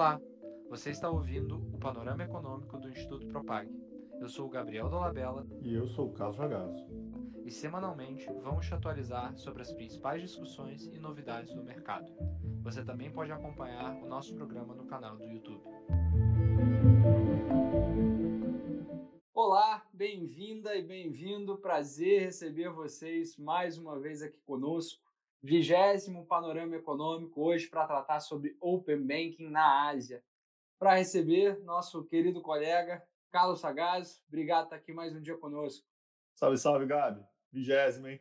Olá, você está ouvindo o Panorama Econômico do Instituto Propag. Eu sou o Gabriel Dolabella. E eu sou o Carlos Ragazzo. E semanalmente vamos te atualizar sobre as principais discussões e novidades do mercado. Você também pode acompanhar o nosso programa no canal do YouTube. Olá, bem-vinda e bem-vindo. Prazer receber vocês mais uma vez aqui conosco. Vigésimo Panorama Econômico, hoje para tratar sobre Open Banking na Ásia. Para receber nosso querido colega Carlos Sagaz. Obrigado por estar aqui mais um dia conosco. Salve, salve, Gabi. Vigésimo, hein?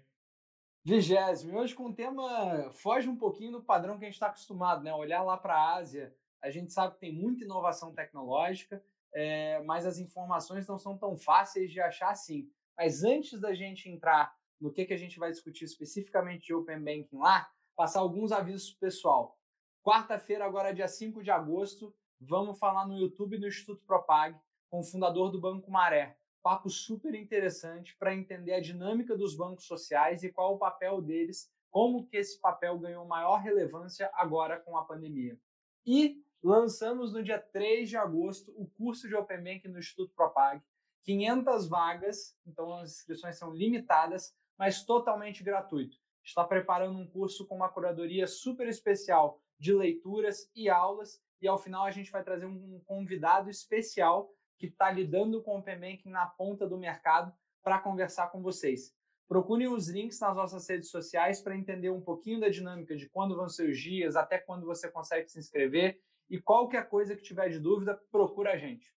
Vigésimo. Hoje com um tema foge um pouquinho do padrão que a gente está acostumado, né? Olhar lá para a Ásia, a gente sabe que tem muita inovação tecnológica, é, mas as informações não são tão fáceis de achar assim. Mas antes da gente entrar no que, que a gente vai discutir especificamente de Open Banking lá, passar alguns avisos pessoal. Quarta-feira, agora dia 5 de agosto, vamos falar no YouTube do Instituto Propag com o fundador do Banco Maré. Papo super interessante para entender a dinâmica dos bancos sociais e qual o papel deles, como que esse papel ganhou maior relevância agora com a pandemia. E lançamos no dia 3 de agosto o curso de Open Banking no Instituto Propag. 500 vagas, então as inscrições são limitadas, mas totalmente gratuito. Está preparando um curso com uma curadoria super especial de leituras e aulas, e ao final a gente vai trazer um convidado especial que está lidando com o Open Banking na ponta do mercado para conversar com vocês. Procurem os links nas nossas redes sociais para entender um pouquinho da dinâmica de quando vão ser os dias, até quando você consegue se inscrever e qualquer coisa que tiver de dúvida, procura a gente.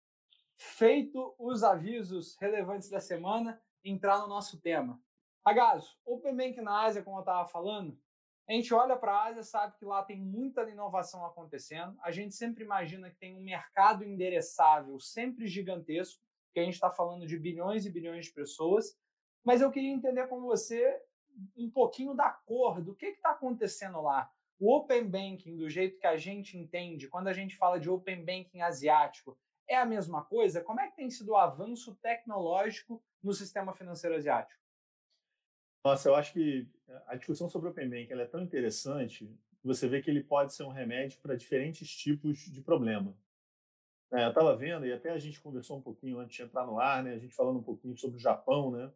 Feito os avisos relevantes da semana, entrar no nosso tema. Agaso, Open Bank na Ásia, como eu estava falando, a gente olha para a Ásia, sabe que lá tem muita inovação acontecendo. A gente sempre imagina que tem um mercado endereçável sempre gigantesco, que a gente está falando de bilhões e bilhões de pessoas. Mas eu queria entender com você um pouquinho da cor, do que está acontecendo lá. O Open Banking, do jeito que a gente entende, quando a gente fala de Open Banking asiático, é a mesma coisa? Como é que tem sido o avanço tecnológico no sistema financeiro asiático? Nossa, eu acho que a discussão sobre o Open Bank é tão interessante você vê que ele pode ser um remédio para diferentes tipos de problema. É, eu estava vendo, e até a gente conversou um pouquinho antes de entrar no ar, né, a gente falando um pouquinho sobre o Japão. Né?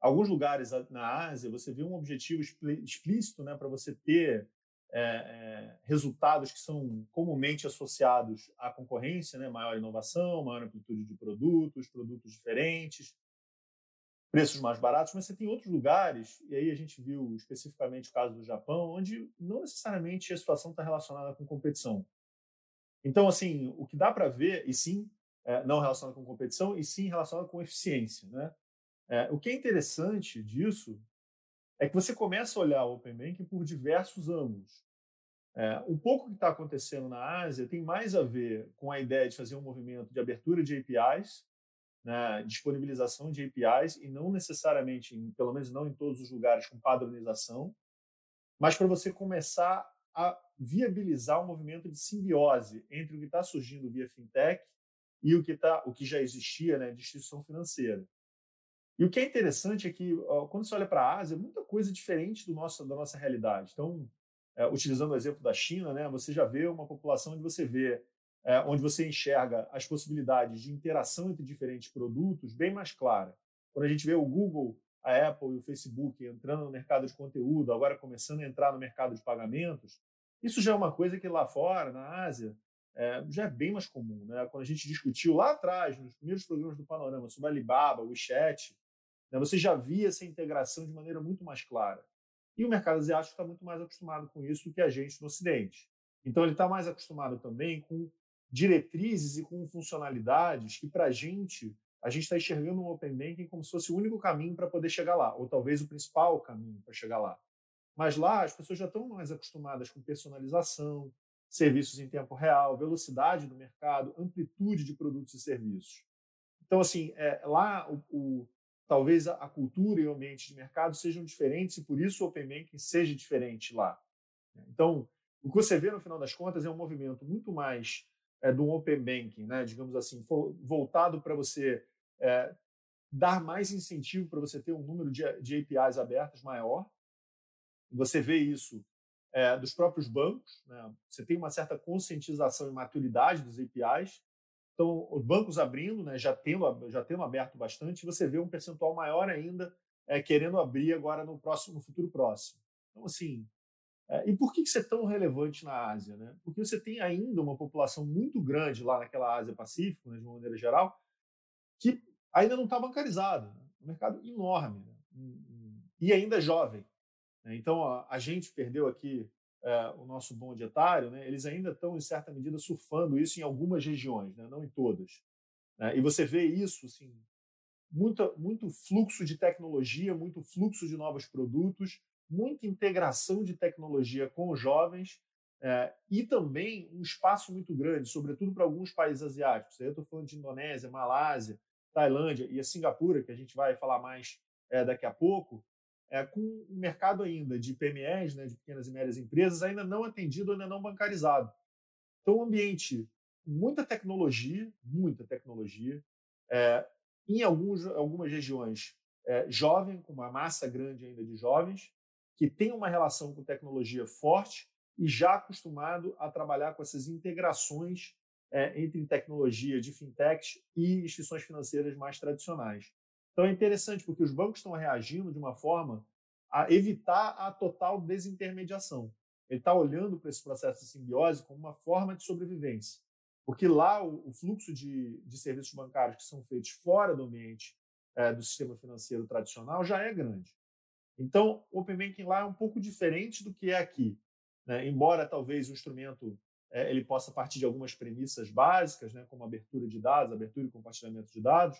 Alguns lugares na Ásia, você vê um objetivo explícito né, para você ter é, é, resultados que são comumente associados à concorrência, né, maior inovação, maior amplitude de produtos, produtos diferentes, preços mais baratos, mas você tem outros lugares, e aí a gente viu especificamente o caso do Japão, onde não necessariamente a situação está relacionada com competição. Então, assim, o que dá para ver, e sim, é, não relacionado com competição, e sim relacionado com eficiência. Né? É, o que é interessante disso é que você começa a olhar o Open Banking por diversos ângulos. É, um pouco que está acontecendo na Ásia tem mais a ver com a ideia de fazer um movimento de abertura de APIs, né, disponibilização de APIs e não necessariamente, em, pelo menos não em todos os lugares, com padronização, mas para você começar a viabilizar um movimento de simbiose entre o que está surgindo via fintech e o que, tá, o que já existia né, de instituição financeira. E o que é interessante é que, quando você olha para a Ásia, muita coisa diferente do nosso, da nossa realidade. Então, é, utilizando o exemplo da China, né, você já vê uma população onde você vê é, onde você enxerga as possibilidades de interação entre diferentes produtos bem mais clara. Quando a gente vê o Google, a Apple e o Facebook entrando no mercado de conteúdo, agora começando a entrar no mercado de pagamentos, isso já é uma coisa que lá fora, na Ásia, é, já é bem mais comum. Né? Quando a gente discutiu lá atrás, nos primeiros programas do Panorama, sobre Alibaba, o WeChat, né, você já via essa integração de maneira muito mais clara. E o mercado asiático está muito mais acostumado com isso do que a gente no Ocidente. Então, ele está mais acostumado também com diretrizes e com funcionalidades que, para a gente, a gente está enxergando o Open Banking como se fosse o único caminho para poder chegar lá, ou talvez o principal caminho para chegar lá. Mas lá as pessoas já estão mais acostumadas com personalização, serviços em tempo real, velocidade do mercado, amplitude de produtos e serviços. Então, assim, é, lá o, o, talvez a, a, cultura e o ambiente de mercado sejam diferentes e por isso o Open Banking seja diferente lá. Então, o que você vê no final das contas é um movimento muito mais é, do Open Banking, né, digamos assim, voltado para você é, dar mais incentivo para você ter um número de, de APIs abertos maior. Você vê isso é, dos próprios bancos. Né? Você tem uma certa conscientização e maturidade dos APIs. Então, os bancos abrindo, né, já, tendo, já tendo aberto bastante, você vê um percentual maior ainda é, querendo abrir agora no próximo, no futuro próximo. Então, assim, e por que isso é tão relevante na Ásia? Né? Porque você tem ainda uma população muito grande lá naquela Ásia Pacífico, né, de uma maneira geral, que ainda não está bancarizada. Né? Um mercado enorme né? e ainda jovem. Né? Então, a, a, gente perdeu aqui é, o nosso bonde etário, né? eles ainda estão, em certa medida, surfando isso em algumas regiões, né? não em todas. Né? E você vê isso, assim, muito, muito fluxo de tecnologia, muito fluxo de novos produtos, muita integração de tecnologia com os jovens é, e também um espaço muito grande, sobretudo para alguns países asiáticos. Eu estou falando de Indonésia, Malásia, Tailândia e a Singapura, que a gente vai falar mais é, daqui a pouco, é, com um mercado ainda de PMEs, né, de pequenas e médias empresas, ainda não atendido, ainda não bancarizado. Então, um ambiente com muita tecnologia, muita tecnologia, é, em alguns, algumas regiões é, jovem, com uma massa grande ainda de jovens, que tem uma relação com tecnologia forte e já acostumado a trabalhar com essas integrações é, entre tecnologia de fintechs e instituições financeiras mais tradicionais. Então é interessante porque os bancos estão reagindo de uma forma a evitar a total desintermediação. Ele está olhando para esse processo de simbiose como uma forma de sobrevivência. Porque lá o, o fluxo de, de, serviços bancários que são feitos fora do ambiente é, do sistema financeiro tradicional já é grande. Então, o Open Banking lá é um pouco diferente do que é aqui. Né? Embora talvez o instrumento é, ele possa partir de algumas premissas básicas, né, como abertura de dados, abertura e compartilhamento de dados,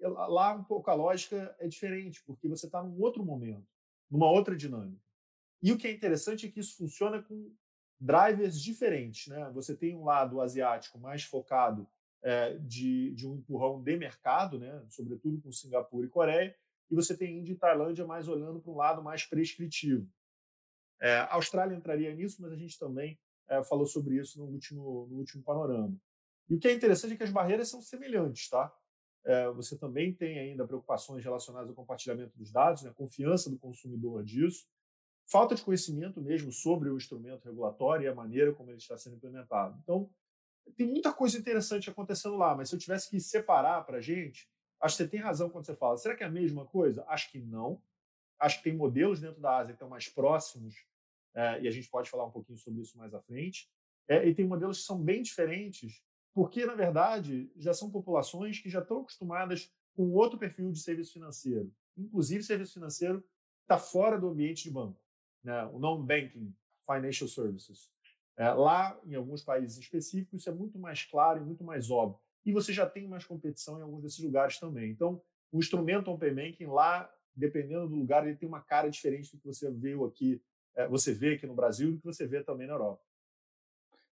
lá um pouco a lógica é diferente, porque você está num outro momento, numa outra dinâmica. E o que é interessante é que isso funciona com drivers diferentes. Né? Você tem um lado asiático mais focado é, de, de um empurrão de mercado, né? sobretudo com Singapura e Coreia, e você tem Índia e Tailândia mais olhando para um lado mais prescritivo. É, a Austrália entraria nisso, mas a gente também é, falou sobre isso no último, no último panorama. E o que é interessante é que as barreiras são semelhantes, tá? É, você também tem ainda preocupações relacionadas ao compartilhamento dos dados, né, confiança do consumidor disso, falta de conhecimento mesmo sobre o instrumento regulatório e a maneira como ele está sendo implementado. Então, tem muita coisa interessante acontecendo lá, mas se eu tivesse que separar para a gente, acho que você tem razão quando você fala, será que é a mesma coisa? Acho que não. Acho que tem modelos dentro da Ásia que estão mais próximos, é, e a gente pode falar um pouquinho sobre isso mais à frente. É, e tem modelos que são bem diferentes, porque, na verdade, já são populações que já estão acostumadas com outro perfil de serviço financeiro. Inclusive, serviço financeiro está fora do ambiente de banco, né? o non-banking financial services. É, lá, em alguns países específicos, isso é muito mais claro e muito mais óbvio. E você já tem mais competição em alguns desses lugares também. Então, o instrumento Open Banking lá, dependendo do lugar, ele tem uma cara diferente do que você viu aqui, é, você vê aqui no Brasil e do que você vê também na Europa.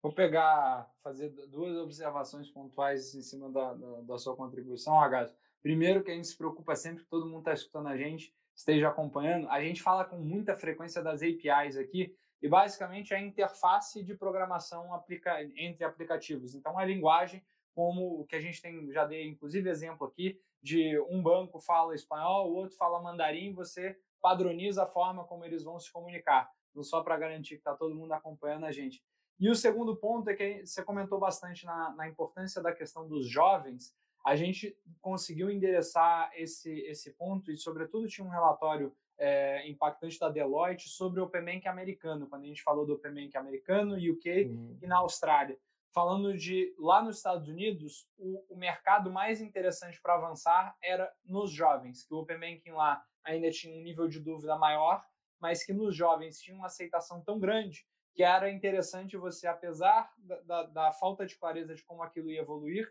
Vou pegar, fazer duas observações pontuais em cima da, da, da sua contribuição, Agato. Primeiro, que a gente se preocupa sempre que todo mundo está escutando a gente, esteja acompanhando. A gente fala com muita frequência das APIs aqui, e basicamente é a interface de programação aplica entre aplicativos. Então, a linguagem, como o que a gente tem, já dei inclusive exemplo aqui, de um banco fala espanhol, o outro fala mandarim, você padroniza a forma como eles vão se comunicar. Não só para garantir que está todo mundo acompanhando a gente. E o segundo ponto é que você comentou bastante na, na importância da questão dos jovens. A gente conseguiu endereçar esse, esse ponto e, sobretudo, tinha um relatório é, impactante da Deloitte sobre o Open Bank americano, quando a gente falou do Open Bank americano, UK uhum. e na Austrália. Falando de lá nos Estados Unidos, o, o mercado mais interessante para avançar era nos jovens, que o Open Banking lá ainda tinha um nível de dúvida maior, mas que nos jovens tinha uma aceitação tão grande que era interessante você, apesar da, da, da, falta de clareza de como aquilo ia evoluir,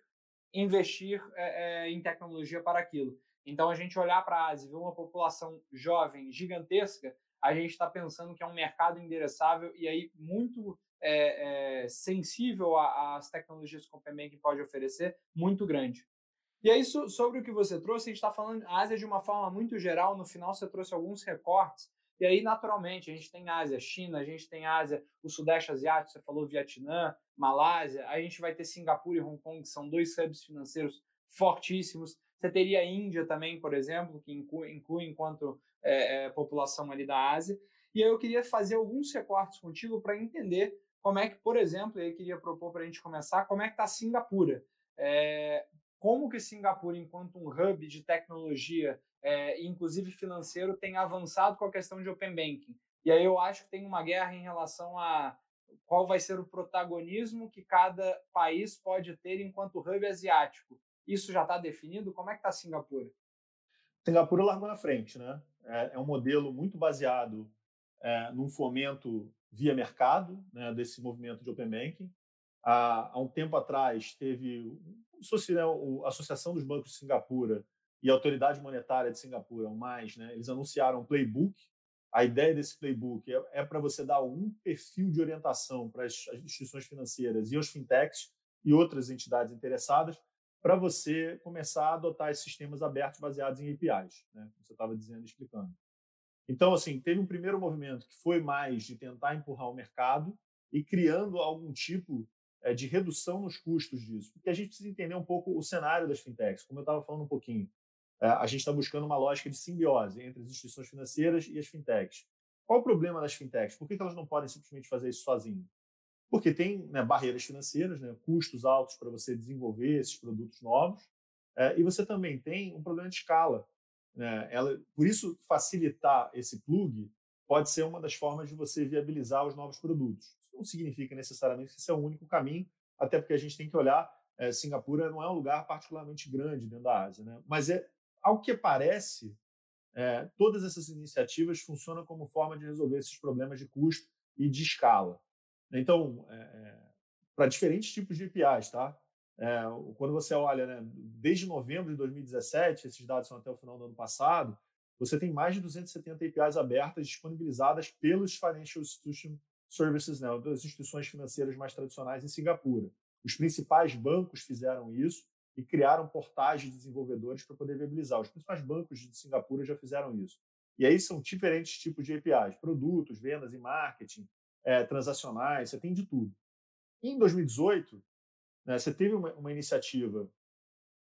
investir é, é, em tecnologia para aquilo. Então, a gente olhar para a Ásia e ver uma população jovem gigantesca, a gente está pensando que é um mercado endereçável e aí muito é, sensível às tecnologias que o Open Banking pode oferecer, muito grande. E aí, sobre o que você trouxe, a gente está falando Ásia de uma forma muito geral. No final, você trouxe alguns recortes e aí, naturalmente, a gente tem Ásia, China, a gente tem Ásia, o Sudeste Asiático, você falou Vietnã, Malásia, a gente vai ter Singapura e Hong Kong, que são dois hubs financeiros fortíssimos. Você teria a Índia também, por exemplo, que inclui, inclui enquanto é, é, população ali da Ásia. E aí eu queria fazer alguns recortes contigo para entender como é que, por exemplo, eu queria propor para a gente começar, como é que está Singapura. É, como que Singapura, enquanto um hub de tecnologia, é, inclusive financeiro, tem avançado com a questão de Open Banking. E aí eu acho que tem uma guerra em relação a qual vai ser o protagonismo que cada país pode ter enquanto hub asiático. Isso já está definido? Como é que está Singapura? Singapura largou na frente, né? É, é um modelo muito baseado é, num fomento via mercado né, desse movimento de Open Banking. Há, há um tempo atrás teve né, a Associação dos Bancos de Singapura e a Autoridade Monetária de Singapura, mais, né, eles anunciaram um playbook. A ideia desse playbook é, é para você dar um perfil de orientação para as instituições financeiras e os fintechs e outras entidades interessadas para você começar a adotar esses sistemas abertos baseados em APIs, né? como você estava dizendo, explicando. Então, assim, teve um primeiro movimento que foi mais de tentar empurrar o mercado e criando algum tipo é, de redução nos custos disso, porque a gente precisa entender um pouco o cenário das fintechs, como eu estava falando um pouquinho. É, a gente está buscando uma lógica de simbiose entre as instituições financeiras e as fintechs. Qual o problema das fintechs? Por que elas não podem simplesmente fazer isso sozinhas? porque tem né, barreiras financeiras, né, custos altos para você desenvolver esses produtos novos, é, e você também tem um problema de escala. Né, ela, por isso, facilitar esse plug pode ser uma das formas de você viabilizar os novos produtos. Isso não significa necessariamente que esse é o único caminho, até porque a gente tem que olhar, é, Singapura não é um lugar particularmente grande dentro da Ásia, né, mas é, ao que parece, é, todas essas iniciativas funcionam como forma de resolver esses problemas de custo e de escala. Então, é, é para diferentes tipos de APIs, tá? É, quando você olha, né, desde novembro de 2017, esses dados são até o final do ano passado, você tem mais de 270 APIs abertas disponibilizadas pelos Financial Institution Services, né, das instituições financeiras mais tradicionais em Singapura. Os principais bancos fizeram isso e criaram portais de desenvolvedores para poder viabilizar. Os principais bancos de Singapura já fizeram isso. E aí são diferentes tipos de APIs, produtos, vendas e marketing, é, transacionais, você tem de tudo. Em 2018, né, você teve uma, uma iniciativa,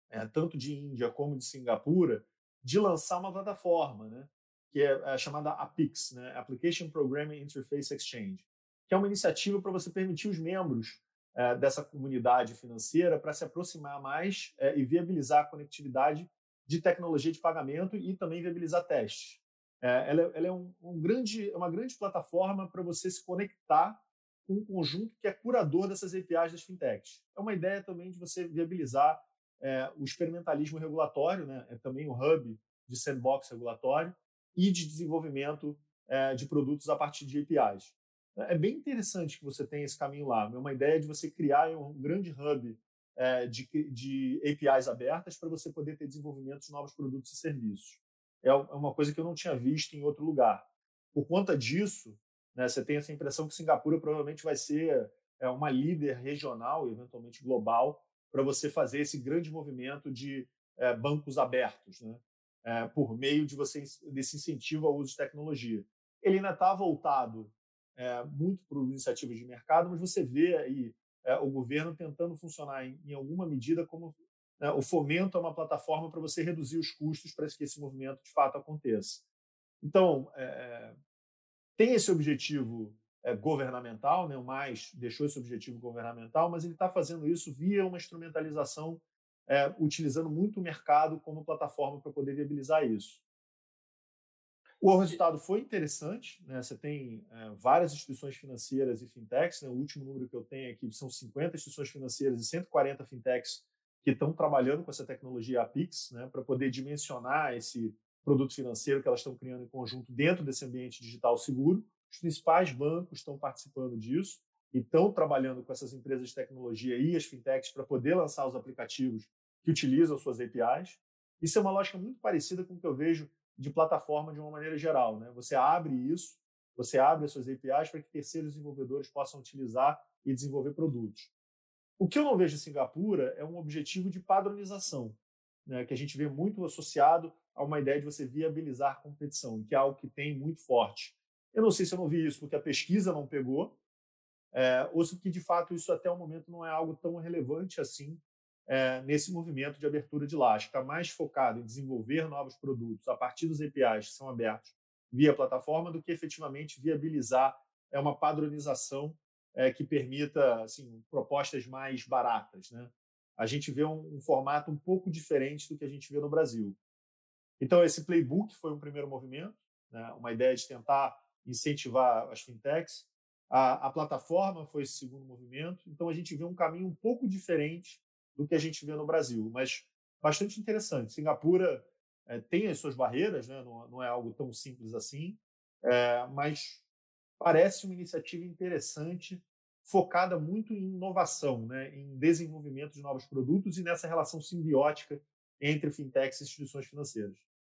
é, tanto de Índia como de Singapura, de lançar uma plataforma, né, que é, é chamada APIX, né, Application Programming Interface Exchange, que é uma iniciativa para você permitir os membros é, dessa comunidade financeira para se aproximar mais é, e viabilizar a conectividade de tecnologia de pagamento e também viabilizar testes. É, ela, é, ela é um, um grande, uma grande plataforma para você se conectar com um conjunto que é curador dessas APIs das fintechs. É uma ideia também de você viabilizar é, o experimentalismo regulatório, né? é também o hub de sandbox regulatório e de desenvolvimento é, de produtos a partir de APIs. É bem interessante que você tenha esse caminho lá. É uma ideia de você criar um grande hub é, de, de APIs abertas para você poder ter desenvolvimento de novos produtos e serviços. É, é uma coisa que eu não tinha visto em outro lugar. Por conta disso, né, você tem essa impressão que Singapura provavelmente vai ser é, uma líder regional, eventualmente global, para você fazer esse grande movimento de é, bancos abertos, né, é, por meio de você desse incentivo ao uso de tecnologia. Ele ainda está voltado é, muito para iniciativas de mercado, mas você vê aí é, o governo tentando funcionar em, em alguma medida como né, o fomento é uma plataforma para você reduzir os custos para que esse movimento de fato aconteça. Então, é, tem esse objetivo é, governamental, né, o mais deixou esse objetivo governamental, mas ele está fazendo isso via uma instrumentalização, é, utilizando muito o mercado como plataforma para poder viabilizar isso. O resultado foi interessante, né? você tem é, várias instituições financeiras e fintechs, né? o último número que eu tenho aqui são 50 instituições financeiras e 140 fintechs que estão trabalhando com essa tecnologia APIX, né, para poder dimensionar esse produto financeiro que elas estão criando em conjunto dentro desse ambiente digital seguro. Os principais bancos estão participando disso e estão trabalhando com essas empresas de tecnologia e as fintechs para poder lançar os aplicativos que utilizam suas APIs. Isso é uma lógica muito parecida com o que eu vejo de plataforma de uma maneira geral. Né? Você abre isso, você abre as suas APIs para que terceiros desenvolvedores possam utilizar e desenvolver produtos. O que eu não vejo em Singapura é um objetivo de padronização, né, que a gente vê muito associado a uma ideia de você viabilizar competição, que é algo que tem muito forte. Eu não sei se eu não vi isso porque a pesquisa não pegou, é, ou se que de fato isso até o momento não é algo tão relevante assim é, nesse movimento de abertura de laje. Está mais focado em desenvolver novos produtos a partir dos APIs que são abertos via plataforma do que efetivamente viabilizar é uma padronização é, que permita assim, propostas mais baratas. Né? A gente vê um, um, formato um pouco diferente do que a gente vê no Brasil. Então, esse playbook foi um primeiro movimento, né? uma ideia de tentar incentivar as fintechs. A, a, plataforma foi esse segundo movimento. Então, a gente vê um caminho um pouco diferente do que a gente vê no Brasil, mas bastante interessante. Singapura é, tem as suas barreiras, né? não, não, é algo tão simples assim, é, mas parece uma iniciativa interessante, focada muito em inovação, né? em desenvolvimento de novos produtos e nessa relação simbiótica entre fintechs e instituições financeiras.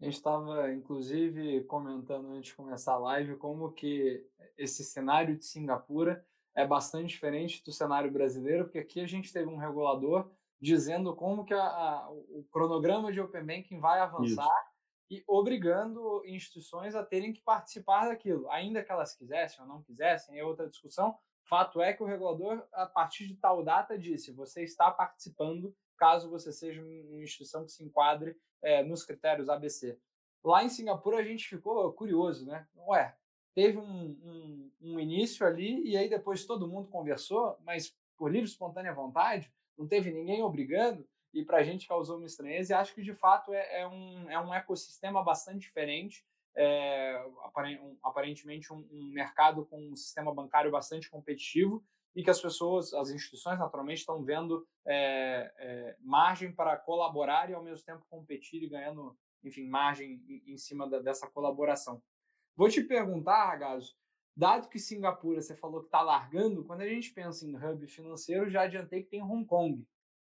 A gente estava, inclusive, comentando antes de começar a live como que esse cenário de Singapura é bastante diferente do cenário brasileiro, porque aqui a gente teve um regulador dizendo como que a, a, o cronograma de Open Banking vai avançar Isso. e obrigando instituições a terem que participar daquilo, ainda que elas quisessem ou não quisessem, é outra discussão. Fato é que o regulador, a partir de tal data, disse: você está participando caso você seja uma instituição que se enquadre é, nos critérios ABC. Lá em Singapura a gente ficou curioso, né? Ué, teve um, um, um início ali e aí depois todo mundo conversou, mas por livre espontânea vontade, não teve ninguém obrigando, e para a gente causou uma estranheza, e acho que de fato é, é, um, é um ecossistema bastante diferente, é, aparentemente um, um, mercado com um sistema bancário bastante competitivo e que as pessoas, as instituições naturalmente estão vendo é, é, margem para colaborar e ao mesmo tempo competir e ganhando, enfim, margem em, em cima da, dessa colaboração. Vou te perguntar, Ragazo, Dado que Singapura, você falou que está largando, quando a gente pensa em hub financeiro, já adiantei que tem Hong Kong.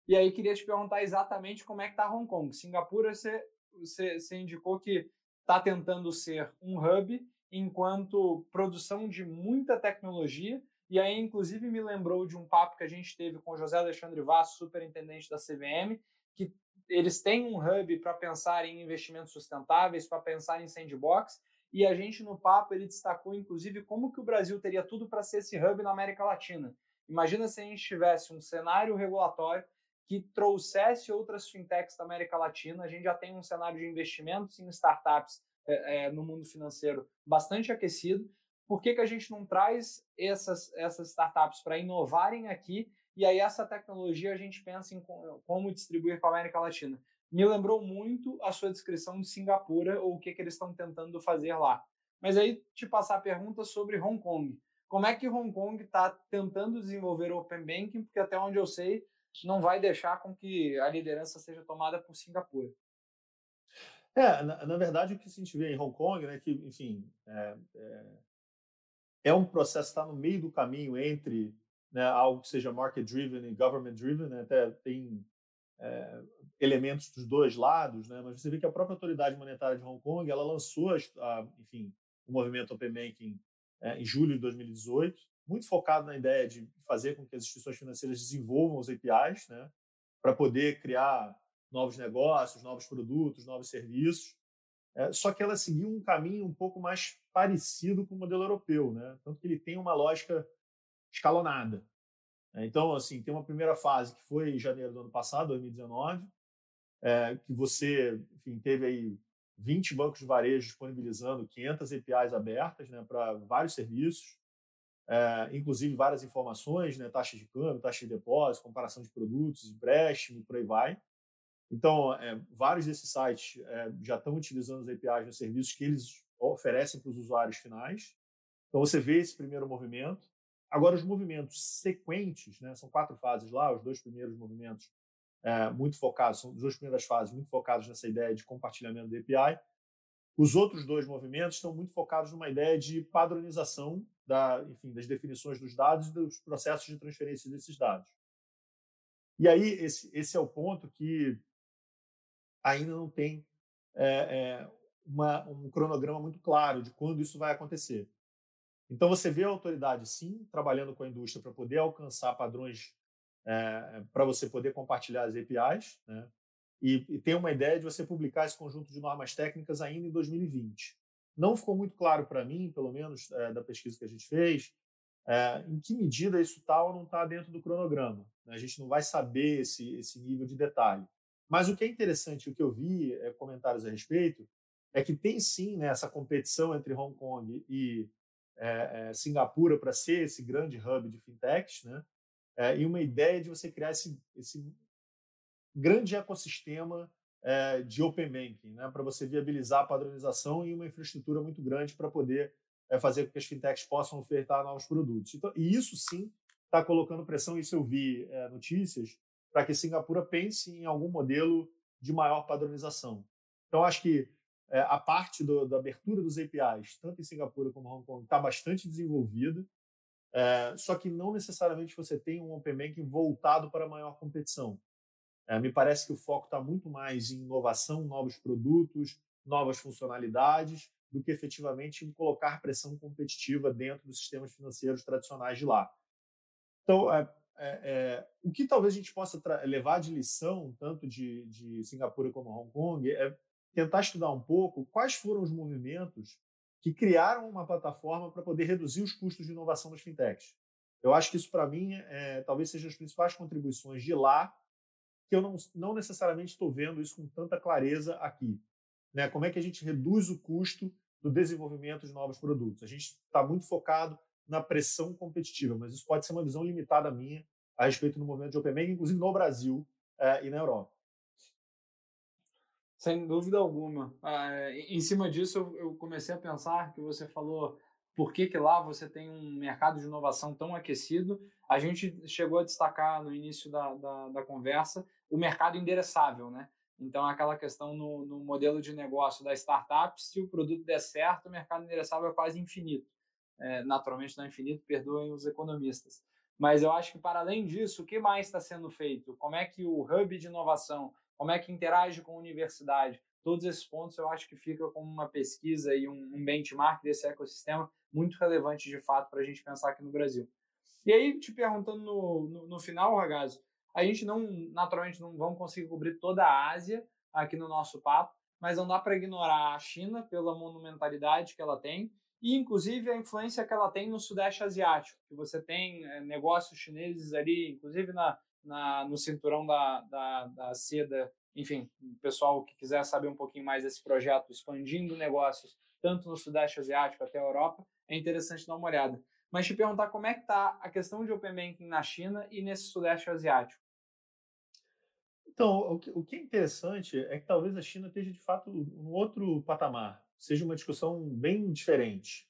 E aí queria te perguntar exatamente como é que está Hong Kong. Singapura, você, você, você indicou que está tentando ser um hub enquanto produção de muita tecnologia. E aí, inclusive, me lembrou de um papo que a gente teve com o José Alexandre Vaz, superintendente da CVM, que eles têm um hub para pensar em investimentos sustentáveis, para pensar em sandbox, e a gente no papo ele destacou inclusive como que o Brasil teria tudo para ser esse hub na América Latina. Imagina se a gente tivesse um cenário regulatório que trouxesse outras fintechs da América Latina. A gente já tem um cenário de investimentos em startups é, é, no mundo financeiro bastante aquecido. Por que, que a gente não traz essas, essas startups para inovarem aqui e aí essa tecnologia a gente pensa em como distribuir para a América Latina? me lembrou muito a sua descrição de Singapura ou o que, que eles estão tentando fazer lá. Mas aí te passar a pergunta sobre Hong Kong. Como é que Hong Kong está tentando desenvolver o Open Banking? Porque até onde eu sei, não vai deixar com que a liderança seja tomada por Singapura. É, na, na verdade, o que a gente vê em Hong Kong, né, que, enfim, é, é, é um processo que está no meio do caminho entre né, algo que seja market-driven e government-driven. Né, até tem é, elementos dos dois lados, né? mas você vê que a própria autoridade monetária de Hong Kong ela lançou, a, enfim, o movimento Open Banking é, em julho de 2018, muito focado na ideia de fazer com que as instituições financeiras desenvolvam os APIs, né? para poder criar novos negócios, novos produtos, novos serviços. É, só que ela seguiu um caminho um pouco mais parecido com o modelo europeu, né? tanto que ele tem uma lógica escalonada. É, então, assim, tem uma primeira fase que foi em janeiro do ano passado, 2019, é, que você enfim, teve aí 20 bancos de varejo disponibilizando 500 APIs abertas né, para vários serviços, inclusive várias informações, né, taxa de câmbio, taxa de depósito, comparação de produtos, empréstimo, por aí vai. Então, é, vários desses sites é, já estão utilizando os APIs nos serviços que eles oferecem para os usuários finais. Então, você vê esse primeiro movimento. Agora, os movimentos sequentes, né, são quatro fases lá, os dois primeiros movimentos é, muito focados, são as duas primeiras fases muito focados nessa ideia de compartilhamento de API. Os outros dois movimentos estão muito focados numa ideia de padronização da, enfim, das definições dos dados e dos processos de transferência desses dados. E aí, esse, esse é o ponto que ainda não tem é, é, uma, um cronograma muito claro de quando isso vai acontecer. Então, você vê a autoridade, sim, trabalhando com a indústria para poder alcançar padrões é, para você poder compartilhar as APIs, né? E, e, tem uma ideia de você publicar esse conjunto de normas técnicas ainda em 2020. Não ficou muito claro para mim, pelo menos é, da pesquisa que a gente fez, é, em que medida isso tal tá não está dentro do cronograma. Né? A gente não vai saber esse, esse nível de detalhe. Mas o que é interessante, o que eu vi é, comentários a respeito, é que tem sim né, essa competição entre Hong Kong e é, Singapura para ser esse grande hub de fintechs, né? E uma ideia de você criar esse, esse grande ecossistema de open banking, né? para você viabilizar a padronização e uma infraestrutura muito grande para poder fazer com que as fintechs possam ofertar novos produtos. Então, e isso sim está colocando pressão, isso eu vi é, notícias, para que Singapura pense em algum modelo de maior padronização. Então, acho que é, a parte do, da abertura dos APIs, tanto em Singapura como em Hong Kong, está bastante desenvolvida, é, só que não necessariamente você tem um Open Banking voltado para maior competição. É, me parece que o foco está muito mais em inovação, novos produtos, novas funcionalidades, do que efetivamente em colocar pressão competitiva dentro dos sistemas financeiros tradicionais de lá. Então, é, é, o que talvez a gente possa levar de lição, tanto de, de Singapura como Hong Kong, é tentar estudar um pouco quais foram os movimentos que criaram uma plataforma para poder reduzir os custos de inovação das fintechs. Eu acho que isso, para mim, é, talvez seja as principais contribuições de lá, que eu não, não necessariamente estou vendo isso com tanta clareza aqui. Né? Como é que a gente reduz o custo do desenvolvimento de novos produtos? A gente está muito focado na pressão competitiva, mas isso pode ser uma visão limitada minha a respeito do movimento de Open Banking, inclusive no Brasil é, e na Europa. Sem dúvida alguma. Ah, em cima disso, eu comecei a pensar que você falou por que, que lá você tem um mercado de inovação tão aquecido. A gente chegou a destacar no início da, da, da conversa o mercado endereçável, né? Então, aquela questão no, no, modelo de negócio da startup, se o produto der certo, o mercado endereçável é quase infinito. É, naturalmente não é infinito, perdoem os economistas. Mas eu acho que, para além disso, o que mais está sendo feito? Como é que o hub de inovação, como é que interage com a universidade? Todos esses pontos eu acho que fica como uma pesquisa e um, benchmark desse ecossistema muito relevante de fato para a gente pensar aqui no Brasil. E aí, te perguntando no, no, no final, Ragazzo, a gente não, naturalmente, não vamos conseguir cobrir toda a Ásia aqui no nosso papo, mas não dá para ignorar a China pela monumentalidade que ela tem e, inclusive, a influência que ela tem no Sudeste Asiático, que você tem é, negócios chineses ali, inclusive na, na, no cinturão da, da, da seda. Enfim, o pessoal que quiser saber um pouquinho mais desse projeto, expandindo negócios tanto no Sudeste Asiático até a Europa, é interessante dar uma olhada. Mas te perguntar como é que está a questão de Open Banking na China e nesse Sudeste Asiático. Então, o que é interessante é que talvez a China esteja, de fato, um outro patamar, seja uma discussão bem diferente.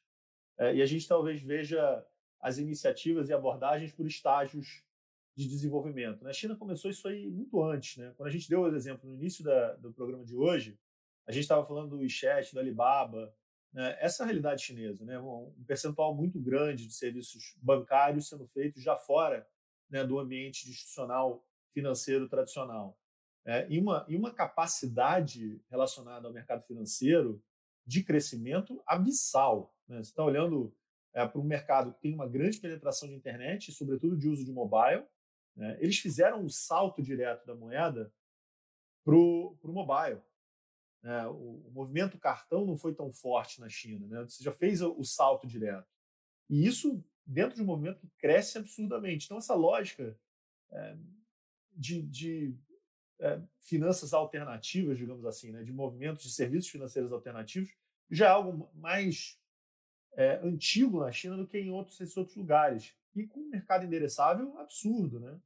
É, e a gente talvez veja as iniciativas e abordagens por estágios de desenvolvimento. Né? A China começou isso aí muito antes. Né? Quando a gente deu o exemplo no início da, do programa de hoje, a gente estava falando do WeChat, do Alibaba, né? essa realidade chinesa, né? um percentual muito grande de serviços bancários sendo feitos já fora né, do ambiente institucional financeiro tradicional. É, e, uma, e uma capacidade relacionada ao mercado financeiro de crescimento abissal. Né? Você está olhando é, para um mercado que tem uma grande penetração de internet, sobretudo de uso de mobile, né? Eles fizeram um salto direto da moeda para o mobile. Né? O, o, movimento cartão não foi tão forte na China. Né? Você já fez o, o salto direto. E isso dentro de um movimento que cresce absurdamente. Então, essa lógica é, de, de é, finanças alternativas, digamos assim, né? de movimentos de serviços financeiros alternativos, já é algo mais é, antigo na China do que em outros, esses outros lugares. E com um mercado endereçável absurdo, né?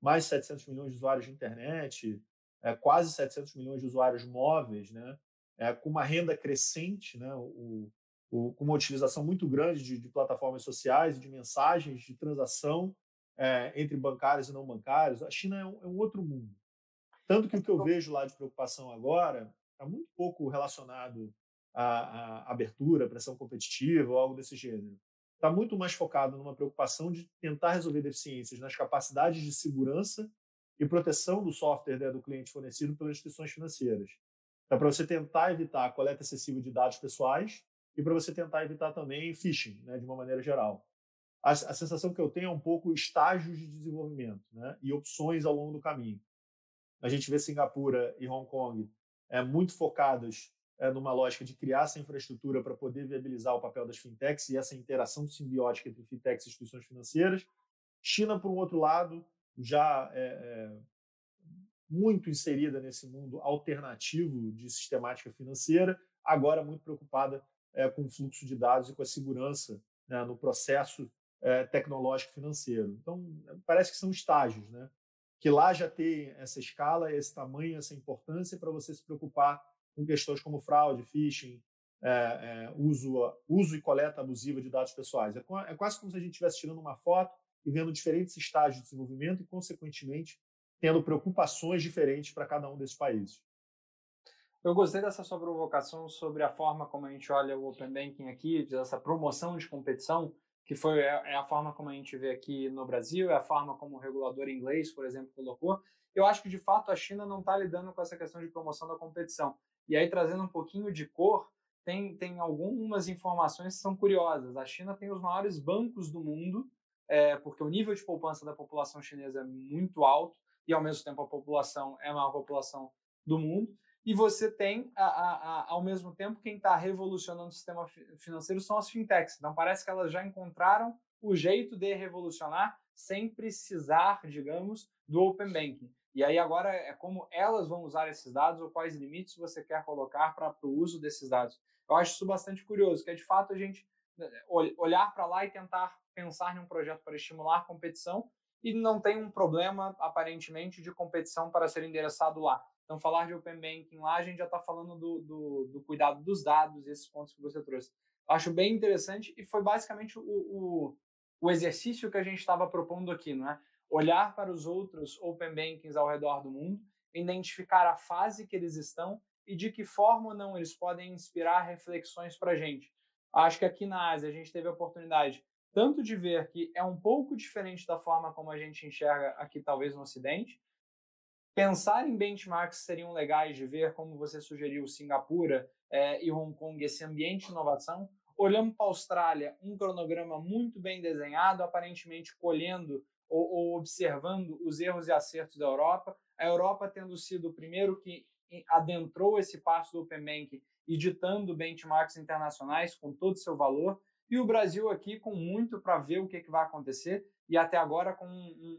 mais 700 milhões de usuários de internet, é, quase 700 milhões de usuários móveis, né? É, com uma renda crescente, né? O, o, com uma utilização muito grande de, de, plataformas sociais de mensagens de transação é, entre bancários e não bancários. A China é um, é um, outro mundo. Tanto que o que eu vejo lá de preocupação agora está muito pouco relacionado à, à abertura, pressão competitiva ou algo desse gênero está muito mais focado numa preocupação de tentar resolver deficiências nas capacidades de segurança e proteção do software né, do cliente fornecido pelas instituições financeiras. Então, para você tentar evitar a coleta excessiva de dados pessoais e para você tentar evitar também phishing, né, de uma maneira geral. A, a, sensação que eu tenho é um pouco estágios de desenvolvimento né, e opções ao longo do caminho. A gente vê Singapura e Hong Kong é, muito focadas é, numa lógica de criar essa infraestrutura para poder viabilizar o papel das fintechs e essa interação simbiótica entre fintechs e instituições financeiras. China, por um outro lado, já é, é muito inserida nesse mundo alternativo de sistemática financeira. agora muito preocupada é, com o fluxo de dados e com a segurança né, no processo tecnológico financeiro. Então, parece que são estágios, né? Que lá já tem essa escala, esse tamanho, essa importância para você se preocupar com questões como fraude, phishing, é, é, uso, uso e coleta abusiva de dados pessoais. É, é quase como se a gente estivesse tirando uma foto e vendo diferentes estágios de desenvolvimento e, consequentemente, tendo preocupações diferentes para cada um desses países. Eu gostei dessa sua provocação sobre a forma como a gente olha o Open Banking aqui, dessa promoção de competição, que foi é, é a forma como a gente vê aqui no Brasil, é a forma como o regulador inglês, por exemplo, colocou. Eu acho que de fato a China não está lidando com essa questão de promoção da competição. E aí trazendo um pouquinho de cor, tem, tem algumas informações que são curiosas. A China tem os maiores bancos do mundo, é, porque o nível de poupança da população chinesa é muito alto e ao mesmo tempo a população é a maior população do mundo e você tem, a, a, a, ao mesmo tempo, quem está revolucionando o sistema financeiro são as fintechs. Então, parece que elas já encontraram o jeito de revolucionar sem precisar, digamos, do Open Banking. E aí agora é como elas vão usar esses dados ou quais limites você quer colocar para o uso desses dados. Eu acho isso bastante curioso, que é de fato a gente né, olhar para lá e tentar pensar em um projeto para estimular competição e não tem um problema, aparentemente, de competição para ser endereçado lá. Então, falar de Open Banking lá, a gente já está falando do, do, do, cuidado dos dados, esses pontos que você trouxe. Acho bem interessante e foi basicamente o, o, o exercício que a gente estava propondo aqui, não é? Olhar para os outros Open Bankings ao redor do mundo, identificar a fase que eles estão e de que forma ou não eles podem inspirar reflexões para a gente. Acho que aqui na Ásia a gente teve a oportunidade tanto de ver que é um pouco diferente da forma como a gente enxerga aqui, talvez no Ocidente, Pensar em benchmarks seriam legais de ver, como você sugeriu, Singapura é, e Hong Kong, esse ambiente de inovação. Olhando para a Austrália, um cronograma muito bem desenhado, aparentemente colhendo ou, ou observando os erros e acertos da Europa. A Europa tendo sido o primeiro que adentrou esse passo do Open Bank e ditando benchmarks internacionais com todo o seu valor. E o Brasil aqui com muito para ver o que, que vai acontecer e até agora com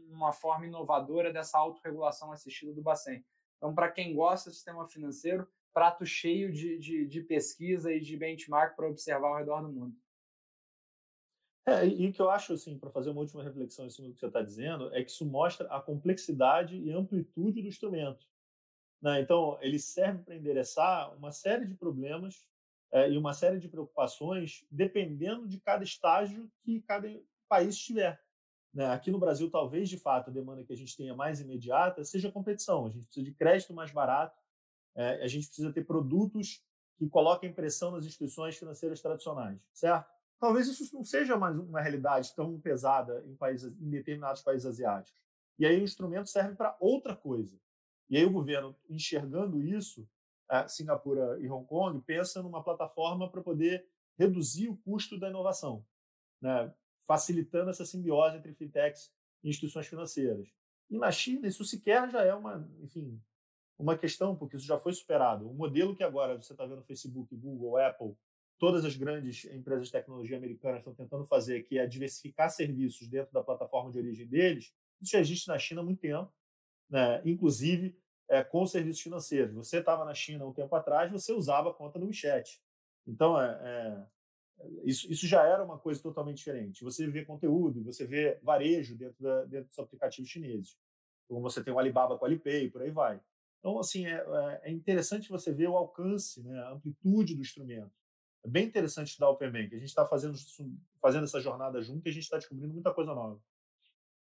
uma forma inovadora dessa autorregulação assistida do Bacen. Então, para quem gosta do sistema financeiro, prato cheio de, de, de pesquisa e de benchmark para observar ao redor do mundo. É, e o que eu acho, assim, para fazer uma última reflexão em cima do que você está dizendo, é que isso mostra a complexidade e amplitude do instrumento. Né? Então, ele serve para endereçar uma série de problemas é, e uma série de preocupações, dependendo de cada estágio que cada país estiver. Né? Aqui no Brasil, talvez de fato a demanda que a gente tenha mais imediata seja competição. A gente precisa de crédito mais barato, é, a gente precisa ter produtos que coloquem pressão nas instituições financeiras tradicionais, certo? Talvez isso não seja mais uma realidade tão pesada em, países, em determinados países asiáticos. E aí o instrumento serve para outra coisa. E aí o governo, enxergando isso, é, Singapura e Hong Kong, pensa numa plataforma para poder reduzir o custo da inovação. Né? Facilitando essa simbiose entre fintechs e instituições financeiras. E na China, isso sequer já é uma, enfim, uma questão, porque isso já foi superado. O modelo que agora você está vendo Facebook, Google, Apple, todas as grandes empresas de tecnologia americanas estão tentando fazer, que é diversificar serviços dentro da plataforma de origem deles, isso já existe na China há muito tempo, né? inclusive é, com serviços financeiros. Você estava na China um tempo atrás, você usava a conta no WeChat. Então, é, é, isso, isso já era uma coisa totalmente diferente. Você vê conteúdo, você vê varejo dentro, da, dentro dos aplicativos chineses. Como você tem o Alibaba com o Alipay, por aí vai. Então, assim, é, é, é interessante você ver o alcance, né, a amplitude do instrumento. É bem interessante estudar o Open Bank. A gente está fazendo, fazendo essa jornada junto e a gente está descobrindo muita coisa nova.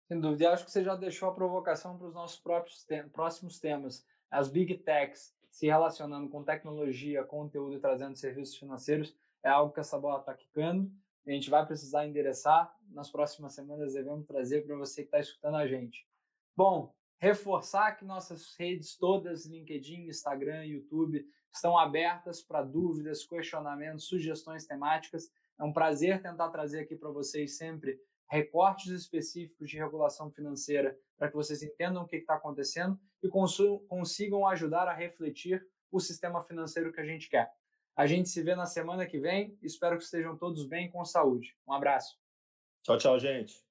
Sem dúvida. acho que você já deixou a provocação para os nossos próprios te próximos temas. As Big Techs se relacionando com tecnologia, conteúdo e trazendo serviços financeiros é algo que essa bola está quicando. A gente vai precisar endereçar. Nas próximas semanas devemos trazer para você que está escutando a gente. Bom, reforçar que nossas redes todas, LinkedIn, Instagram, YouTube, estão abertas para dúvidas, questionamentos, sugestões temáticas. É um prazer tentar trazer aqui para vocês sempre recortes específicos de regulação financeira para que vocês entendam o que está acontecendo e consigam ajudar a refletir o sistema financeiro que a gente quer. A gente se vê na semana que vem. Espero que estejam todos bem com saúde. Um abraço. Tchau, tchau, gente.